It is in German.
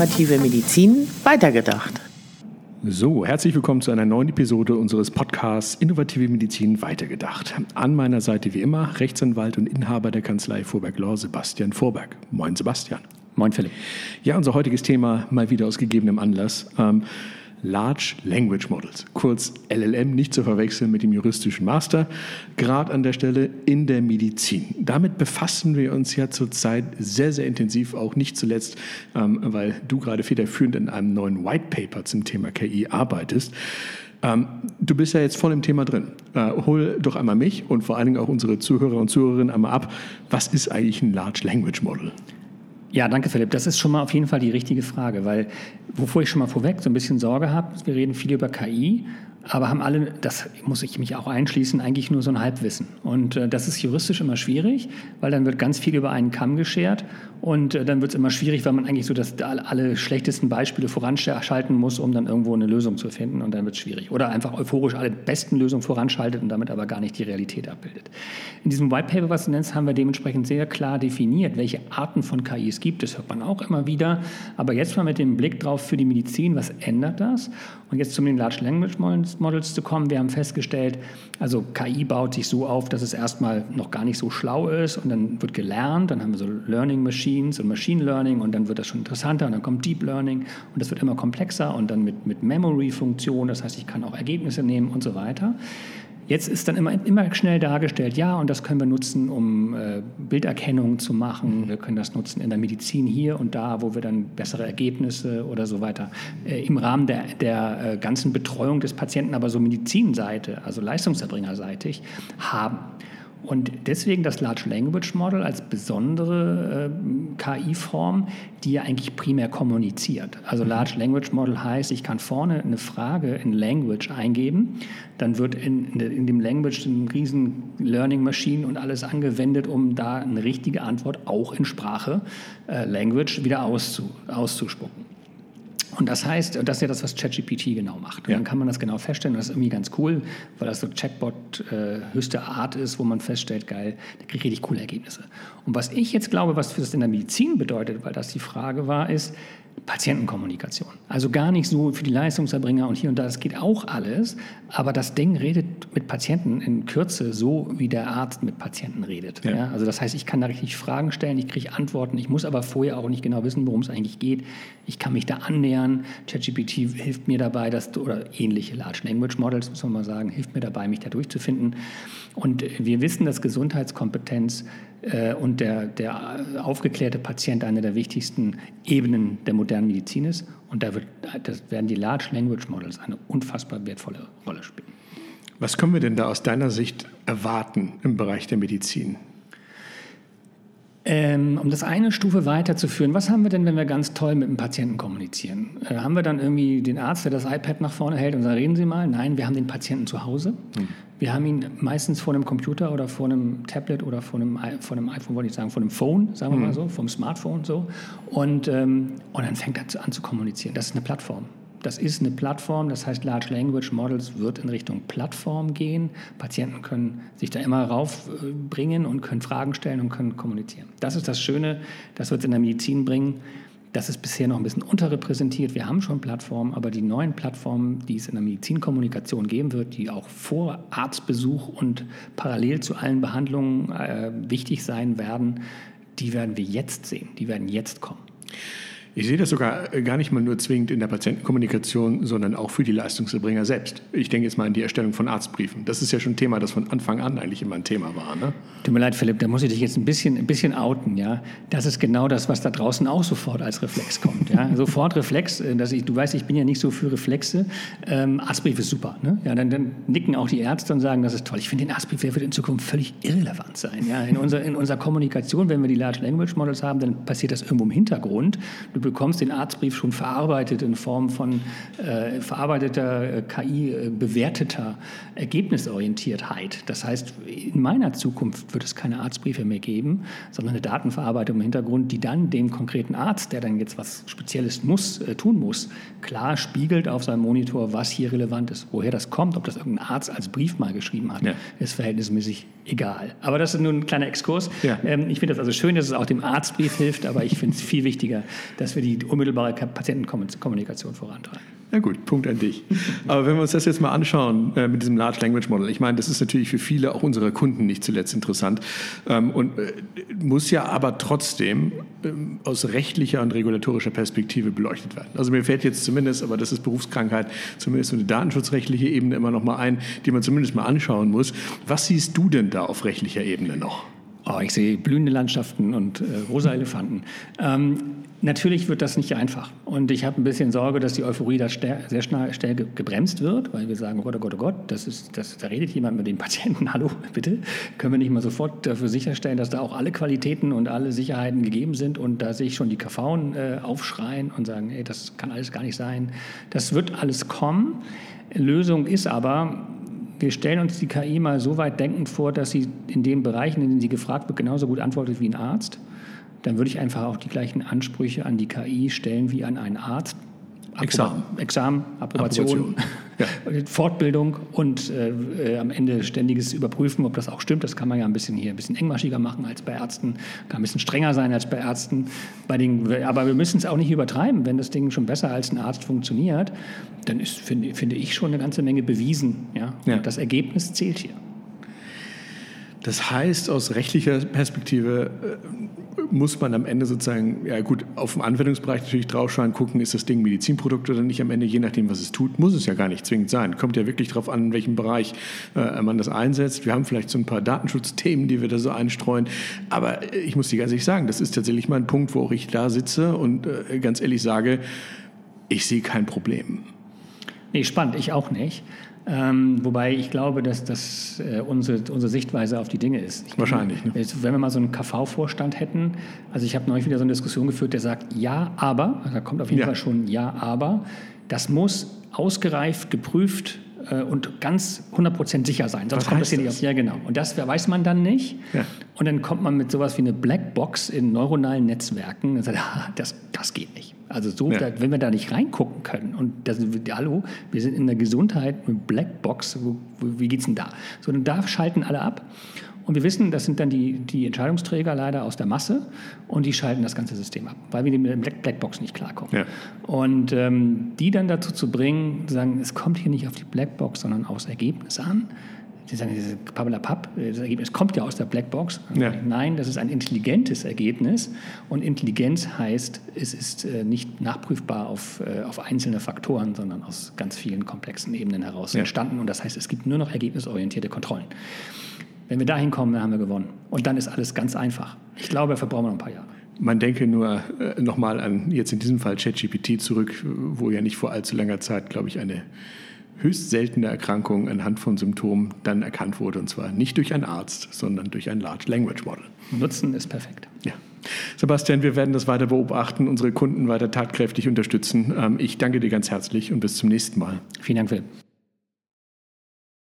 Innovative Medizin weitergedacht. So, herzlich willkommen zu einer neuen Episode unseres Podcasts Innovative Medizin weitergedacht. An meiner Seite wie immer Rechtsanwalt und Inhaber der Kanzlei Vorberg Law Sebastian Vorberg. Moin Sebastian. Moin Philipp. Ja, unser heutiges Thema mal wieder aus gegebenem Anlass. Ähm, Large Language Models, kurz LLM, nicht zu verwechseln mit dem juristischen Master, gerade an der Stelle in der Medizin. Damit befassen wir uns ja zurzeit sehr, sehr intensiv, auch nicht zuletzt, ähm, weil du gerade federführend in einem neuen White Paper zum Thema KI arbeitest. Ähm, du bist ja jetzt voll im Thema drin. Äh, hol doch einmal mich und vor allen Dingen auch unsere Zuhörer und Zuhörerinnen einmal ab. Was ist eigentlich ein Large Language Model? Ja, danke Philipp. Das ist schon mal auf jeden Fall die richtige Frage, weil wovor ich schon mal vorweg so ein bisschen Sorge habe, wir reden viel über KI, aber haben alle, das muss ich mich auch einschließen, eigentlich nur so ein Halbwissen. Und äh, das ist juristisch immer schwierig, weil dann wird ganz viel über einen Kamm geschert und äh, dann wird es immer schwierig, weil man eigentlich so das, alle schlechtesten Beispiele voranschalten muss, um dann irgendwo eine Lösung zu finden und dann wird es schwierig. Oder einfach euphorisch alle besten Lösungen voranschaltet und damit aber gar nicht die Realität abbildet. In diesem White Paper, was du nennst, haben wir dementsprechend sehr klar definiert, welche Arten von KIs gibt. Das hört man auch immer wieder. Aber jetzt mal mit dem Blick drauf für die Medizin, was ändert das? Und jetzt zu den Large Language Models zu kommen. Wir haben festgestellt, also KI baut sich so auf, dass es erstmal noch gar nicht so schlau ist und dann wird gelernt, dann haben wir so Learning Machines und Machine Learning und dann wird das schon interessanter und dann kommt Deep Learning und das wird immer komplexer und dann mit, mit Memory-Funktion, das heißt, ich kann auch Ergebnisse nehmen und so weiter. Jetzt ist dann immer, immer schnell dargestellt, ja, und das können wir nutzen, um äh, Bilderkennung zu machen. Wir können das nutzen in der Medizin hier und da, wo wir dann bessere Ergebnisse oder so weiter äh, im Rahmen der, der äh, ganzen Betreuung des Patienten, aber so Medizinseite, also Leistungserbringerseitig, haben. Und deswegen das Large Language Model als besondere äh, KI-Form, die ja eigentlich primär kommuniziert. Also mhm. Large Language Model heißt, ich kann vorne eine Frage in Language eingeben, dann wird in, in dem Language ein riesen Learning Machine und alles angewendet, um da eine richtige Antwort auch in Sprache, äh, Language, wieder auszu, auszuspucken. Und das heißt, das ist ja das, was ChatGPT genau macht. Und ja. dann kann man das genau feststellen. Und das ist irgendwie ganz cool, weil das so Chatbot äh, höchste Art ist, wo man feststellt, geil, da kriege ich richtig coole Ergebnisse. Und was ich jetzt glaube, was das in der Medizin bedeutet, weil das die Frage war, ist, Patientenkommunikation. Also gar nicht so für die Leistungserbringer und hier und da, das geht auch alles, aber das Ding redet mit Patienten in Kürze so, wie der Arzt mit Patienten redet. Ja. Ja, also das heißt, ich kann da richtig Fragen stellen, ich kriege Antworten, ich muss aber vorher auch nicht genau wissen, worum es eigentlich geht. Ich kann mich da annähern. ChatGPT hilft mir dabei, dass, oder ähnliche Large Language Models, muss man mal sagen, hilft mir dabei, mich da durchzufinden. Und wir wissen, dass Gesundheitskompetenz und der, der aufgeklärte Patient eine der wichtigsten Ebenen der modernen Medizin ist. Und da wird, das werden die Large Language Models eine unfassbar wertvolle Rolle spielen. Was können wir denn da aus deiner Sicht erwarten im Bereich der Medizin? Ähm, um das eine Stufe weiterzuführen, was haben wir denn, wenn wir ganz toll mit dem Patienten kommunizieren? Äh, haben wir dann irgendwie den Arzt, der das iPad nach vorne hält und sagt, reden Sie mal? Nein, wir haben den Patienten zu Hause. Mhm. Wir haben ihn meistens vor einem Computer oder vor einem Tablet oder vor einem, vor einem iPhone, wollte ich sagen, vor einem Phone, sagen wir mhm. mal so, vom Smartphone so. Und, ähm, und dann fängt er an zu kommunizieren. Das ist eine Plattform. Das ist eine Plattform, das heißt Large Language Models wird in Richtung Plattform gehen. Patienten können sich da immer raufbringen und können Fragen stellen und können kommunizieren. Das ist das Schöne, das wird es in der Medizin bringen. Das ist bisher noch ein bisschen unterrepräsentiert. Wir haben schon Plattformen, aber die neuen Plattformen, die es in der Medizinkommunikation geben wird, die auch vor Arztbesuch und parallel zu allen Behandlungen äh, wichtig sein werden, die werden wir jetzt sehen. Die werden jetzt kommen. Ich sehe das sogar äh, gar nicht mal nur zwingend in der Patientenkommunikation, sondern auch für die Leistungserbringer selbst. Ich denke jetzt mal an die Erstellung von Arztbriefen. Das ist ja schon ein Thema, das von Anfang an eigentlich immer ein Thema war. Ne? Tut mir leid, Philipp, da muss ich dich jetzt ein bisschen, ein bisschen outen. Ja? Das ist genau das, was da draußen auch sofort als Reflex kommt. Ja? sofort Reflex, äh, dass ich, du weißt, ich bin ja nicht so für Reflexe. Ähm, Arztbrief ist super. Ne? Ja, dann, dann, nicken auch die Ärzte und sagen, das ist toll. Ich finde, den Arztbrief wird in Zukunft völlig irrelevant sein. Ja? In, unser, in unserer Kommunikation, wenn wir die Large Language Models haben, dann passiert das irgendwo im Hintergrund. Du Du bekommst den Arztbrief schon verarbeitet in Form von äh, verarbeiteter äh, KI äh, bewerteter Ergebnisorientiertheit. Das heißt, in meiner Zukunft wird es keine Arztbriefe mehr geben, sondern eine Datenverarbeitung im Hintergrund, die dann dem konkreten Arzt, der dann jetzt was Spezielles muss, äh, tun muss, klar spiegelt auf seinem Monitor, was hier relevant ist. Woher das kommt, ob das irgendein Arzt als Brief mal geschrieben hat, ja. ist verhältnismäßig egal. Aber das ist nur ein kleiner Exkurs. Ja. Ähm, ich finde das also schön, dass es auch dem Arztbrief hilft, aber ich finde es viel wichtiger, dass dass wir die unmittelbare Patientenkommunikation vorantreiben. Na gut, Punkt an dich. Aber wenn wir uns das jetzt mal anschauen äh, mit diesem Large Language Model, ich meine, das ist natürlich für viele auch unserer Kunden nicht zuletzt interessant ähm, und äh, muss ja aber trotzdem ähm, aus rechtlicher und regulatorischer Perspektive beleuchtet werden. Also mir fällt jetzt zumindest, aber das ist Berufskrankheit, zumindest so eine datenschutzrechtliche Ebene immer noch mal ein, die man zumindest mal anschauen muss. Was siehst du denn da auf rechtlicher Ebene noch? Oh, ich sehe blühende Landschaften und äh, rosa Elefanten. Ähm, natürlich wird das nicht einfach. Und ich habe ein bisschen Sorge, dass die Euphorie da sehr schnell, schnell gebremst wird, weil wir sagen, oh Gott, oh Gott, oh Gott, das ist, das, da redet jemand mit dem Patienten, hallo, bitte, können wir nicht mal sofort dafür sicherstellen, dass da auch alle Qualitäten und alle Sicherheiten gegeben sind und da sehe ich schon die KV äh, aufschreien und sagen, ey, das kann alles gar nicht sein. Das wird alles kommen. Lösung ist aber, wir stellen uns die KI mal so weit denkend vor, dass sie in den Bereichen, in denen sie gefragt wird, genauso gut antwortet wie ein Arzt. Dann würde ich einfach auch die gleichen Ansprüche an die KI stellen wie an einen Arzt. Examen. Examen, Approbation, Approbation. Ja. Fortbildung und äh, äh, am Ende ständiges Überprüfen, ob das auch stimmt. Das kann man ja ein bisschen hier ein bisschen engmaschiger machen als bei Ärzten, kann ein bisschen strenger sein als bei Ärzten. Bei den, aber wir müssen es auch nicht übertreiben. Wenn das Ding schon besser als ein Arzt funktioniert, dann ist, finde, finde ich, schon eine ganze Menge bewiesen. Ja? ja. das Ergebnis zählt hier. Das heißt, aus rechtlicher Perspektive äh, muss man am Ende sozusagen, ja gut, auf dem Anwendungsbereich natürlich draufschauen, gucken, ist das Ding Medizinprodukt oder nicht am Ende, je nachdem, was es tut, muss es ja gar nicht zwingend sein. Kommt ja wirklich darauf an, in welchem Bereich äh, man das einsetzt. Wir haben vielleicht so ein paar Datenschutzthemen, die wir da so einstreuen. Aber ich muss dir ganz ehrlich sagen, das ist tatsächlich mal ein Punkt, wo auch ich da sitze und äh, ganz ehrlich sage, ich sehe kein Problem. Nee, spannend, ich auch nicht. Ähm, wobei ich glaube, dass das äh, unsere, unsere Sichtweise auf die Dinge ist. Ich Wahrscheinlich. Ne? Wenn wir mal so einen KV-Vorstand hätten, also ich habe neulich wieder so eine Diskussion geführt, der sagt, ja, aber, also da kommt auf jeden ja. Fall schon ja, aber, das muss ausgereift, geprüft äh, und ganz 100% sicher sein. Sonst Was kommt das hier nicht auf. Ja, genau. Und das weiß man dann nicht. Ja. Und dann kommt man mit sowas wie eine Blackbox in neuronalen Netzwerken und sagt, ah, das, das geht nicht. Also so, ja. da, wenn wir da nicht reingucken können und das, hallo, wir sind in der Gesundheit eine Blackbox, wo, wie geht's denn da? So, und da schalten alle ab. Und wir wissen, das sind dann die, die Entscheidungsträger leider aus der Masse und die schalten das ganze System ab, weil wir mit der Blackbox nicht klarkommen. Ja. Und ähm, die dann dazu zu bringen, zu sagen, es kommt hier nicht auf die Blackbox, sondern aufs Ergebnis an, Sie sagen, dieses Papp, das Ergebnis kommt ja aus der Blackbox. Ja. Nein, das ist ein intelligentes Ergebnis. Und Intelligenz heißt, es ist äh, nicht nachprüfbar auf, äh, auf einzelne Faktoren, sondern aus ganz vielen komplexen Ebenen heraus ja. entstanden. Und das heißt, es gibt nur noch ergebnisorientierte Kontrollen. Wenn wir dahin kommen, dann haben wir gewonnen. Und dann ist alles ganz einfach. Ich glaube, dafür brauchen wir noch ein paar Jahre. Man denke nur äh, nochmal an jetzt in diesem Fall ChatGPT zurück, wo ja nicht vor allzu langer Zeit, glaube ich, eine höchst seltene Erkrankung anhand von Symptomen dann erkannt wurde. Und zwar nicht durch einen Arzt, sondern durch ein Large Language Model. Nutzen ist perfekt. Ja. Sebastian, wir werden das weiter beobachten, unsere Kunden weiter tatkräftig unterstützen. Ähm, ich danke dir ganz herzlich und bis zum nächsten Mal. Vielen Dank, Philipp.